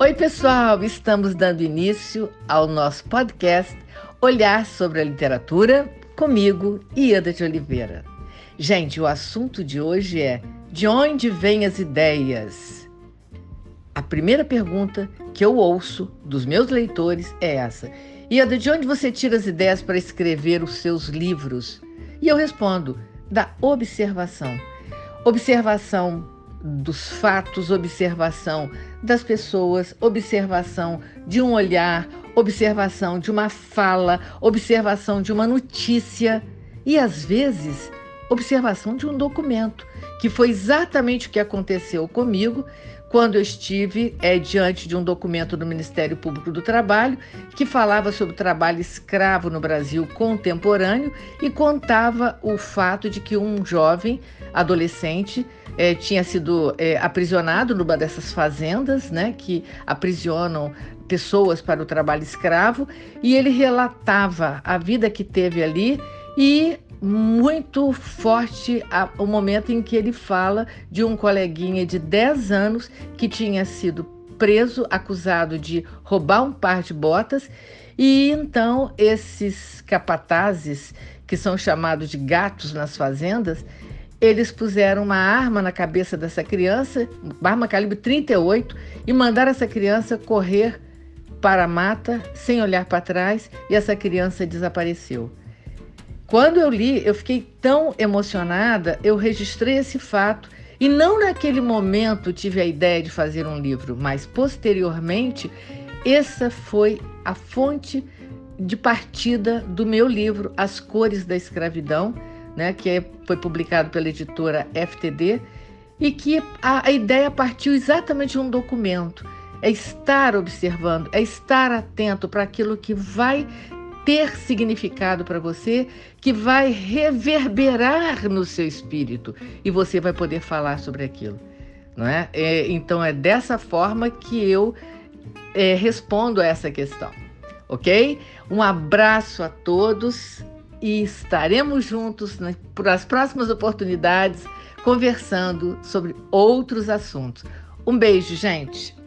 Oi, pessoal! Estamos dando início ao nosso podcast Olhar sobre a Literatura comigo, Ieda de Oliveira. Gente, o assunto de hoje é de onde vêm as ideias? A primeira pergunta que eu ouço dos meus leitores é essa: Ieda, de onde você tira as ideias para escrever os seus livros? E eu respondo: da observação. Observação dos fatos, observação das pessoas, observação de um olhar, observação de uma fala, observação de uma notícia e às vezes observação de um documento, que foi exatamente o que aconteceu comigo quando eu estive é, diante de um documento do Ministério Público do Trabalho que falava sobre o trabalho escravo no Brasil contemporâneo e contava o fato de que um jovem adolescente é, tinha sido é, aprisionado numa dessas fazendas, né, que aprisionam pessoas para o trabalho escravo, e ele relatava a vida que teve ali e muito forte a, o momento em que ele fala de um coleguinha de 10 anos que tinha sido preso, acusado de roubar um par de botas, e então esses capatazes, que são chamados de gatos nas fazendas, eles puseram uma arma na cabeça dessa criança, uma arma calibre 38, e mandaram essa criança correr para a mata sem olhar para trás, e essa criança desapareceu. Quando eu li, eu fiquei tão emocionada, eu registrei esse fato e não naquele momento tive a ideia de fazer um livro, mas posteriormente, essa foi a fonte de partida do meu livro As Cores da Escravidão, né, que é, foi publicado pela editora FTD, e que a, a ideia partiu exatamente de um documento. É estar observando, é estar atento para aquilo que vai ter significado para você, que vai reverberar no seu espírito e você vai poder falar sobre aquilo. Não é? é então é dessa forma que eu é, respondo a essa questão, ok? Um abraço a todos e estaremos juntos nas as próximas oportunidades conversando sobre outros assuntos. Um beijo, gente!